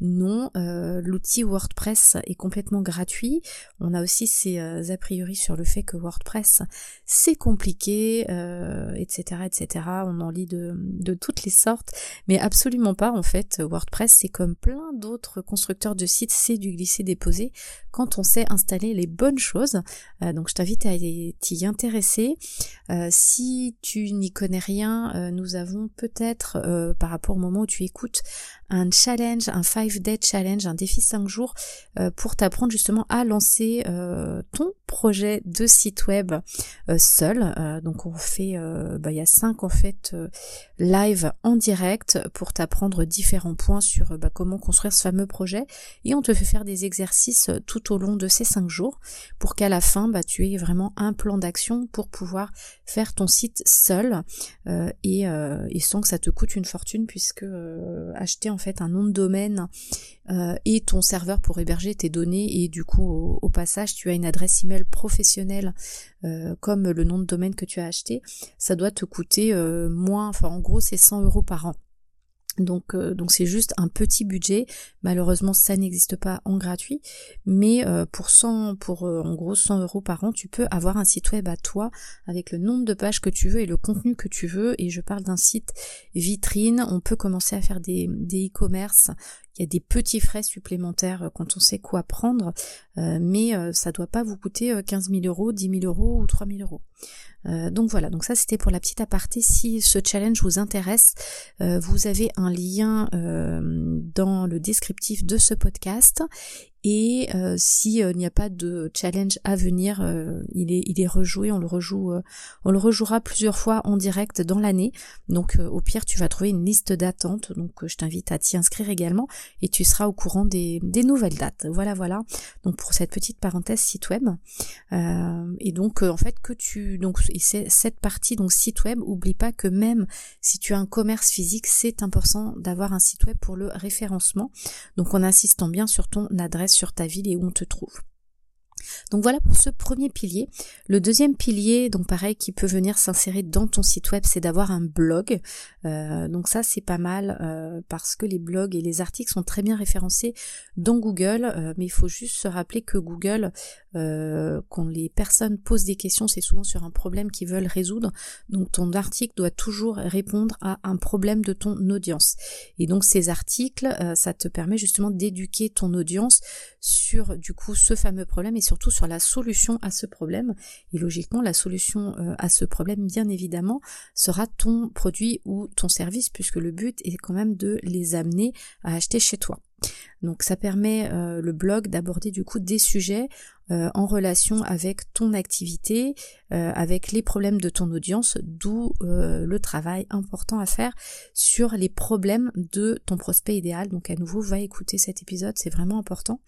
S1: non, euh, l'outil WordPress est complètement gratuit. On a aussi ces euh, a priori sur le fait que WordPress c'est compliqué, etc., euh, etc. On en lit de, de toutes les sortes, mais absolument pas en fait. WordPress c'est comme plein d'autres constructeurs de sites, c'est du glisser déposer quand on sait installer les bonnes choses. donc je t'invite à t'y intéresser. si tu n'y connais rien, nous avons peut-être euh, par rapport au moment où tu écoutes un challenge, un 5 day challenge, un défi 5 jours euh, pour t'apprendre justement à lancer euh, ton projet de site web seul. donc on fait, bah, il y a 5 en fait live en direct pour t'apprendre différents points sur bah, comment construire ce fameux projet et on te fait faire des exercices tout au long de ces 5 jours pour qu'à la fin bah, tu aies vraiment un plan d'action pour pouvoir faire ton site seul et, sans que ça te coûte une fortune puisque euh, acheter en fait un nom de domaine euh, et ton serveur pour héberger tes données et du coup au, passage tu as une adresse email professionnelle euh, comme le nom de domaine que tu as acheté, ça doit te coûter moins, enfin en gros c'est 100 euros par an. Donc euh, donc c'est juste un petit budget. Malheureusement ça n'existe pas en gratuit, mais euh, pour 100 pour euh, en gros 100 euros par an, tu peux avoir un site web à toi avec le nombre de pages que tu veux et le contenu que tu veux. Et je parle d'un site vitrine. On peut commencer à faire des des e-commerce. Il y a des petits frais supplémentaires quand on sait quoi prendre, mais ça doit pas vous coûter 15 000 euros, 10 000 euros ou 3 000 euros. Euh, donc voilà, donc ça c'était pour la petite aparté. Si ce challenge vous intéresse, euh, vous avez un lien euh, dans le descriptif de ce podcast et euh, s'il euh, n'y a pas de challenge à venir, euh, il est il est rejoué, on le rejoue, on le rejouera plusieurs fois en direct dans l'année. Donc au pire, tu vas trouver une liste d'attente. Donc je t'invite à t'y inscrire également et tu seras au courant des, des nouvelles dates. Voilà voilà. Donc pour cette petite parenthèse site web. et donc en fait que tu donc cette partie donc site web. Oublie pas que même si tu as un commerce physique, c'est important d'avoir un site web pour le référencement. Donc en insistant bien sur ton adresse sur ta ville et où on te trouve. Donc voilà pour ce premier pilier. Le deuxième pilier, donc pareil, qui peut venir s'insérer dans ton site web, c'est d'avoir un blog. Euh, donc ça c'est pas mal euh, parce que les blogs et les articles sont très bien référencés dans Google, euh, mais il faut juste se rappeler que Google, quand les personnes posent des questions, c'est souvent sur un problème qu'ils veulent résoudre. Donc ton article doit toujours répondre à un problème de ton audience. Et donc ces articles, ça te permet justement d'éduquer ton audience sur du coup ce fameux problème et surtout sur la solution à ce problème. Et logiquement, la solution à ce problème, bien évidemment, sera ton produit ou ton service puisque le but est quand même de les amener à acheter chez toi. Donc ça permet euh, le blog d'aborder du coup des sujets euh, en relation avec ton activité, euh, avec les problèmes de ton audience, d'où le travail important à faire sur les problèmes de ton prospect idéal. Donc à nouveau, va écouter cet épisode, c'est vraiment important.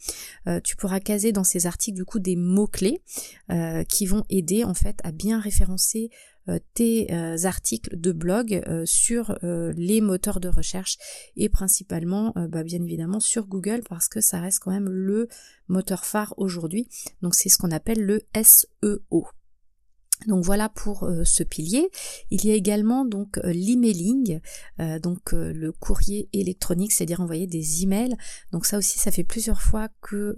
S1: tu pourras caser dans ces articles du coup des mots-clés qui vont aider en fait à bien référencer tes euh, articles de blog euh, sur les moteurs de recherche et principalement bah, bien évidemment sur Google parce que ça reste quand même le moteur phare aujourd'hui. Donc c'est ce qu'on appelle le SEO. Donc voilà pour euh, ce pilier. Il y a également donc euh, l'emailing, euh, donc le courrier électronique, c'est-à-dire envoyer des emails. Donc ça aussi, ça fait plusieurs fois que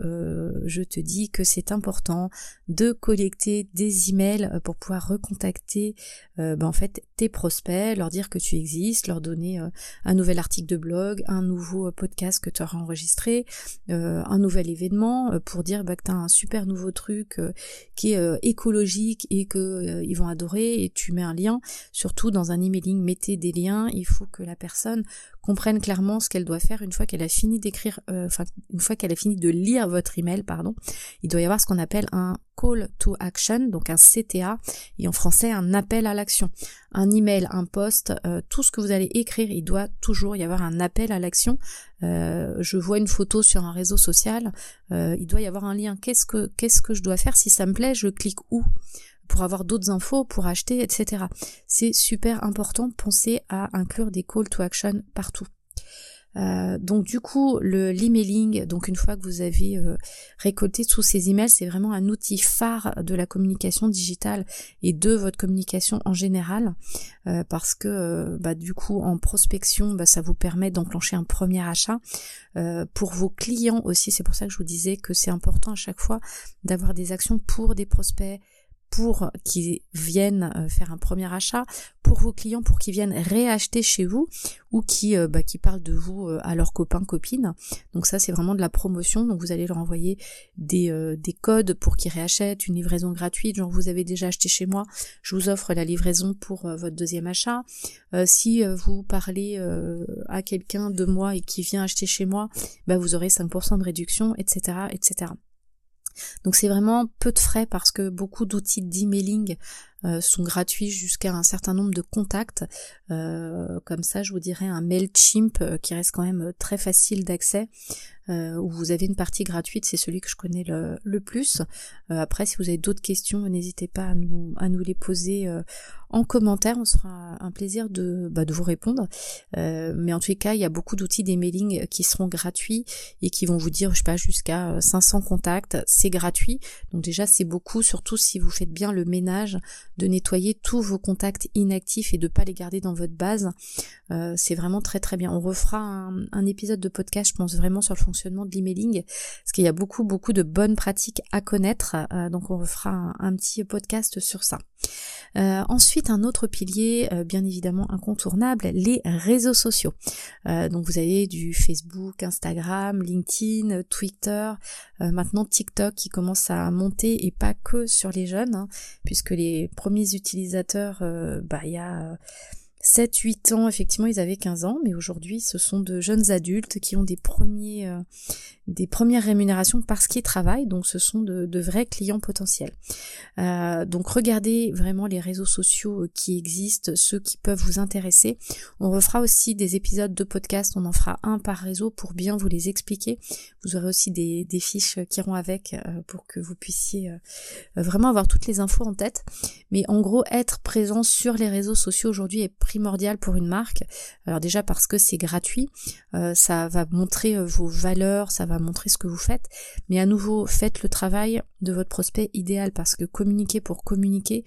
S1: je te dis que c'est important de collecter des emails pour pouvoir recontacter ben, en fait tes prospects, leur dire que tu existes, leur donner un nouvel article de blog, un nouveau podcast que tu auras enregistré, un nouvel événement pour dire bah, que tu as un super nouveau truc qui est écologique et que que ils vont adorer et tu mets un lien. Surtout dans un emailing, mettez des liens. Il faut que la personne comprenne clairement ce qu'elle doit faire une fois qu'elle a fini d'écrire, enfin une fois qu'elle a fini de lire votre email, pardon. Il doit y avoir ce qu'on appelle un call to action, donc un CTA, et en français un appel à l'action. Un email, un post, euh, tout ce que vous allez écrire, il doit toujours y avoir un appel à l'action. Euh, je vois une photo sur un réseau social, euh, il doit y avoir un lien. Qu'est-ce que qu'est-ce que je dois faire? Si ça me plaît Je clique où? Pour avoir d'autres infos, pour acheter, etc. C'est super important. Pensez à inclure des call to action partout. Euh, donc du coup, le l'emailing, donc une fois que vous avez euh, récolté tous ces emails, c'est vraiment un outil phare de la communication digitale et de votre communication en général, euh, parce que bah, du coup en prospection, bah, ça vous permet d'enclencher un premier achat. pour vos clients aussi, c'est pour ça que je vous disais que c'est important à chaque fois d'avoir des actions pour des prospects pour qu'ils viennent euh, faire un premier achat, pour vos clients pour qu'ils viennent réacheter chez vous ou qui, euh, bah, qui parlent de vous euh, à leurs copains, copines. Donc ça c'est vraiment de la promotion, donc vous allez leur envoyer des, des codes pour qu'ils réachètent, une livraison gratuite, genre vous avez déjà acheté chez moi, je vous offre la livraison pour votre deuxième achat. si vous parlez à quelqu'un de moi et qui vient acheter chez moi, bah, vous aurez 5% de réduction, etc. etc. Donc c'est vraiment peu de frais parce que beaucoup d'outils d'emailing euh, sont gratuits jusqu'à un certain nombre de contacts. Euh, comme ça, je vous dirais un Mailchimp euh, qui reste quand même très facile d'accès. Où vous avez une partie gratuite, c'est celui que je connais le, plus. après, si vous avez d'autres questions, n'hésitez pas à nous, à nous les poser en commentaire, on sera un plaisir de, bah, de vous répondre. Euh, mais en tous les cas, il y a beaucoup d'outils d'emailing qui seront gratuits et qui vont vous dire, je sais pas, jusqu'à 500 contacts, c'est gratuit. Donc déjà, c'est beaucoup, surtout si vous faites bien le ménage de nettoyer tous vos contacts inactifs et de pas les garder dans votre base. Euh, c'est vraiment très très bien. On refera un, épisode de podcast, je pense vraiment sur le fonctionnement de l'emailing, parce qu'il y a beaucoup beaucoup de bonnes pratiques à connaître. Euh, donc on refera un, petit podcast sur ça. ensuite, un autre pilier euh, bien évidemment incontournable, les réseaux sociaux. Euh, donc vous avez du Facebook, Instagram, LinkedIn, Twitter, euh, maintenant TikTok qui commence à monter et pas que sur les jeunes, hein, puisque les premiers utilisateurs, bah il y a 7-8 ans, effectivement, ils avaient 15 ans, mais aujourd'hui, ce sont de jeunes adultes qui ont des premiers, des premières rémunérations parce qu'ils travaillent, donc ce sont de, vrais clients potentiels. Euh, donc regardez vraiment les réseaux sociaux euh, qui existent, ceux qui peuvent vous intéresser. On refera aussi des épisodes de podcast, on en fera un par réseau pour bien vous les expliquer. Vous aurez aussi des, fiches qui iront avec euh, pour que vous puissiez vraiment avoir toutes les infos en tête. Mais en gros, être présent sur les réseaux sociaux aujourd'hui est primordial pour une marque. Alors déjà parce que c'est gratuit, ça va montrer vos valeurs, ça va montrer ce que vous faites, mais à nouveau, faites le travail de votre prospect idéal parce que communiquer pour communiquer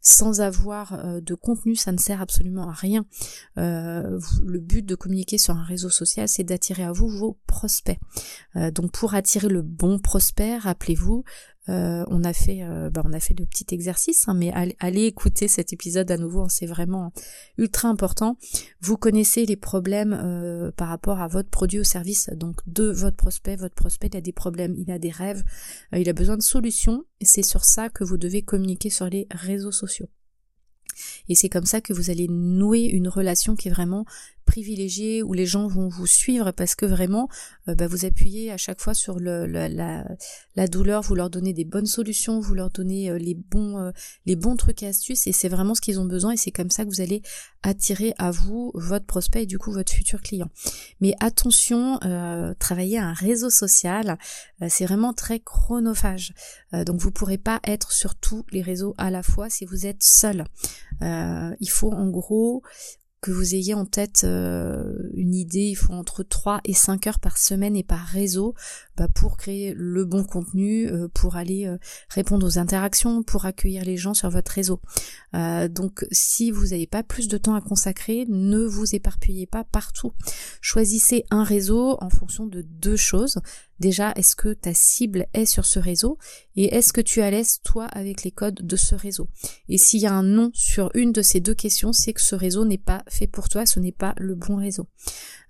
S1: sans avoir euh, de contenu, ça ne sert absolument à rien. Euh, le but de communiquer sur un réseau social, c'est d'attirer à vous vos prospects. Euh, donc pour attirer le bon prospect, rappelez-vous, euh, on a fait, euh, bah, on a fait de petits exercices, hein, mais allez, écouter cet épisode à nouveau, hein, c'est vraiment ultra important. Vous connaissez les problèmes euh, par rapport à votre produit ou service, donc de votre prospect. Votre prospect il a des problèmes, il a des rêves, il a besoin de solutions, c'est sur ça que vous devez communiquer sur les réseaux sociaux. Et c'est comme ça que vous allez nouer une relation qui est vraiment privilégié où les gens vont vous suivre parce que vraiment euh, bah, vous appuyez à chaque fois sur le, la, douleur, vous leur donnez des bonnes solutions, vous leur donnez euh, les bons euh, les bons trucs et astuces et c'est vraiment ce qu'ils ont besoin et c'est comme ça que vous allez attirer à vous votre prospect et du coup votre futur client. Mais attention, travailler un réseau social, c'est vraiment très chronophage. donc vous pourrez pas être sur tous les réseaux à la fois si vous êtes seul. il faut en gros que vous ayez en tête euh, une idée, il faut entre 3 et 5 heures par semaine et par réseau bah, pour créer le bon contenu, euh, pour aller euh, répondre aux interactions, pour accueillir les gens sur votre réseau. donc si vous n'avez pas plus de temps à consacrer, ne vous éparpillez pas partout. Choisissez un réseau en fonction de deux choses. Déjà, est-ce que ta cible est sur ce réseau et est-ce que tu es à l'aise toi avec les codes de ce réseau? Et s'il y a un non sur une de ces deux questions, c'est que ce réseau n'est pas fait pour toi, ce n'est pas le bon réseau.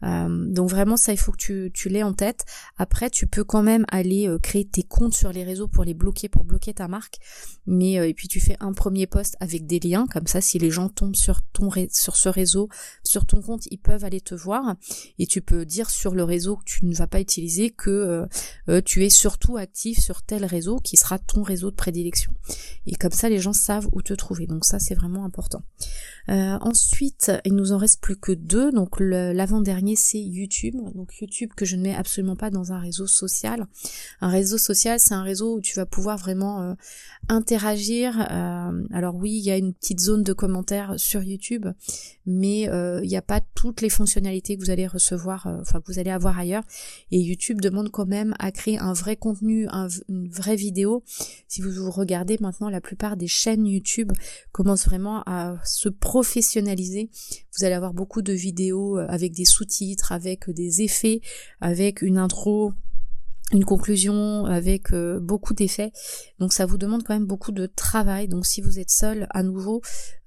S1: Euh, donc vraiment ça il faut que tu, tu l'aies en tête. Après tu peux quand même aller euh, créer tes comptes sur les réseaux pour les bloquer, pour bloquer ta marque. Mais et puis tu fais un premier post avec des liens comme ça si les gens tombent sur ce réseau, sur ton compte, ils peuvent aller te voir et tu peux dire sur le réseau que tu ne vas pas utiliser que tu es surtout actif sur tel réseau qui sera ton réseau de prédilection. Et comme ça les gens savent où te trouver. Donc ça c'est vraiment important. Euh, ensuite, il nous en reste plus que deux. Donc l'avant-dernier, c'est YouTube. Donc YouTube que je ne mets absolument pas dans un réseau social. Un réseau social, c'est un réseau où tu vas pouvoir vraiment euh, interagir. Euh, alors oui, il y a une petite zone de commentaires sur YouTube, mais il n'y a pas toutes les fonctionnalités que vous allez recevoir, enfin que vous allez avoir ailleurs. Et YouTube demande même à créer un vrai contenu, une vraie vidéo. Si vous regardez maintenant, la plupart des chaînes YouTube commencent vraiment à se professionnaliser. Vous allez avoir beaucoup de vidéos euh, avec des sous-titres, avec des effets, avec une intro une conclusion avec euh, beaucoup d'effets. Donc ça vous demande quand même beaucoup de travail. Donc si vous êtes seul, à nouveau,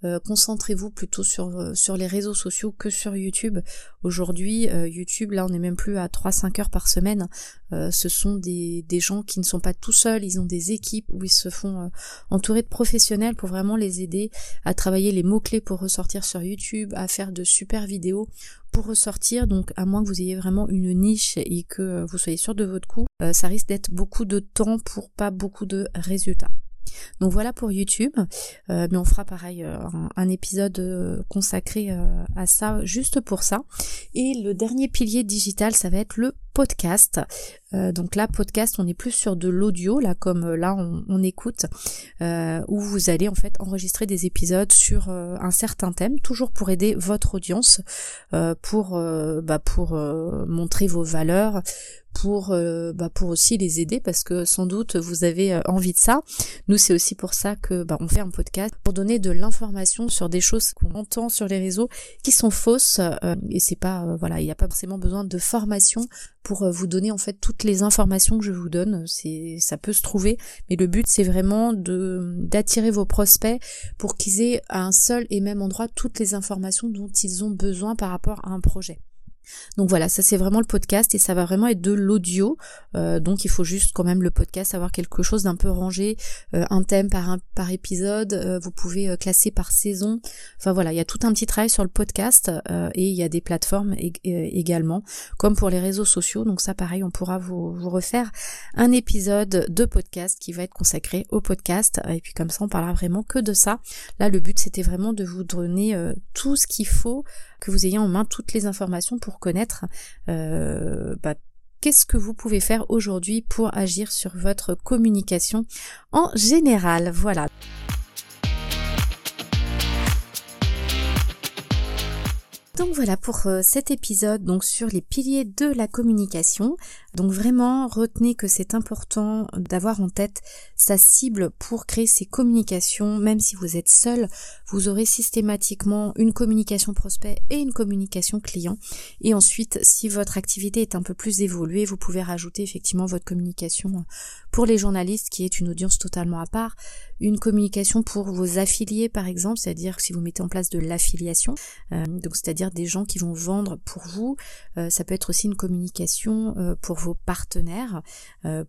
S1: euh, concentrez-vous plutôt sur, euh, sur les réseaux sociaux que sur YouTube. Aujourd'hui, YouTube, là on n'est même plus à 3-5 heures par semaine. ce sont des, des gens qui ne sont pas tout seuls, ils ont des équipes où ils se font entourer de professionnels pour vraiment les aider à travailler les mots-clés pour ressortir sur YouTube, à faire de super vidéos pour ressortir, donc à moins que vous ayez vraiment une niche et que vous soyez sûr de votre coup, euh, ça risque d'être beaucoup de temps pour pas beaucoup de résultats. Donc voilà pour YouTube, euh, mais on fera pareil euh, un, épisode consacré à ça juste pour ça. Et le dernier pilier digital, ça va être le podcast. Euh, donc là, podcast, on est plus sur de l'audio, là comme euh, là on, écoute, euh, où vous allez en fait enregistrer des épisodes sur un certain thème, toujours pour aider votre audience, pour bah, pour montrer vos valeurs, pour bah, pour aussi les aider parce que sans doute vous avez envie de ça. Nous c'est aussi pour ça que bah, on fait un podcast pour donner de l'information sur des choses qu'on entend sur les réseaux qui sont fausses et c'est pas voilà il n'y a pas forcément besoin de formation pour euh, vous donner en fait toutes les informations que je vous donne. C'est, ça peut se trouver, mais le but c'est vraiment de d'attirer vos prospects pour qu'ils aient à un seul et même endroit toutes les informations dont ils ont besoin par rapport à un projet. Donc voilà, ça c'est vraiment le podcast et ça va vraiment être de l'audio. Euh, donc il faut juste quand même le podcast avoir quelque chose d'un peu rangé, euh, un thème par un, épisode. Euh, vous pouvez classer par saison. Enfin voilà, il y a tout un petit travail sur le podcast et il y a des plateformes également, comme pour les réseaux sociaux. Donc ça pareil, on pourra vous, vous refaire un épisode de podcast qui va être consacré au podcast et puis comme ça on parlera vraiment que de ça. Là le but c'était vraiment de vous donner tout ce qu'il faut que vous ayez en main toutes les informations pour connaître euh, bah, qu'est-ce que vous pouvez faire aujourd'hui pour agir sur votre communication en général. Voilà. Donc voilà pour euh, cet épisode donc sur les piliers de la communication. Donc vraiment retenez que c'est important d'avoir en tête sa cible pour créer ses communications. Même si vous êtes seul, vous aurez systématiquement une communication prospect et une communication client. Et ensuite, si votre activité est un peu plus évoluée, vous pouvez rajouter effectivement votre communication pour les journalistes qui est une audience totalement à part, une communication pour vos affiliés par exemple, c'est-à-dire si vous mettez en place de l'affiliation, euh, donc c'est-à-dire des gens qui vont vendre pour vous, euh, ça peut être aussi une communication euh, pour vos partenaires,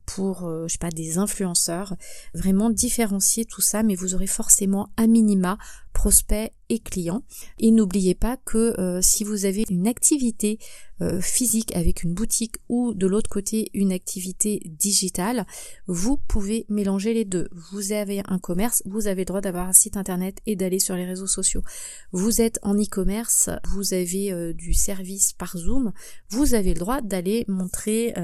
S1: pour je sais pas des influenceurs, vraiment différencier tout ça, mais vous aurez forcément à minima prospects et clients. Et n'oubliez pas que euh, si vous avez une activité euh, physique avec une boutique ou de l'autre côté une activité digitale, vous pouvez mélanger les deux. Vous avez un commerce, vous avez le droit d'avoir un site internet et d'aller sur les réseaux sociaux. Vous êtes en e-commerce, vous avez euh, du service par Zoom, vous avez le droit d'aller montrer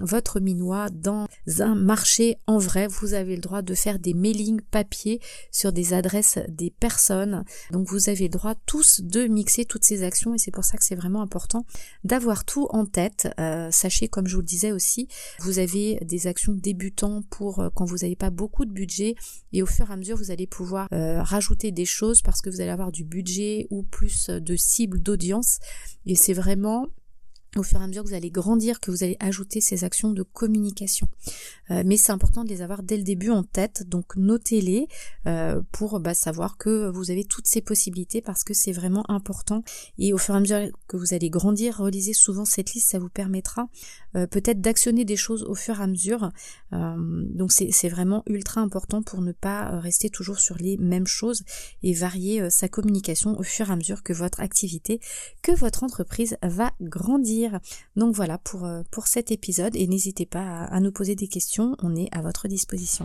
S1: votre minois dans un marché en vrai, vous avez le droit de faire des mailings papier sur des adresses des personnes donc vous avez le droit tous de mixer toutes ces actions et c'est pour ça que c'est vraiment important d'avoir tout en tête. Euh, sachez, comme je vous le disais aussi, vous avez des actions débutants pour euh, quand vous n'avez pas beaucoup de budget et au fur et à mesure vous allez pouvoir euh, rajouter des choses parce que vous allez avoir du budget ou plus de cibles d'audience et c'est vraiment au fur et à mesure que vous allez grandir, que vous allez ajouter ces actions de communication. Euh, mais c'est important de les avoir dès le début en tête, donc notez-les euh, pour bah, savoir que vous avez toutes ces possibilités parce que c'est vraiment important. Et au fur et à mesure que vous allez grandir, relisez souvent cette liste, ça vous permettra euh, peut-être d'actionner des choses au fur et à mesure. donc c'est vraiment ultra important pour ne pas rester toujours sur les mêmes choses et varier sa communication au fur et à mesure que votre activité, que votre entreprise va grandir. Donc voilà pour, euh, pour cet épisode et n'hésitez pas à nous poser des questions, on est à votre disposition.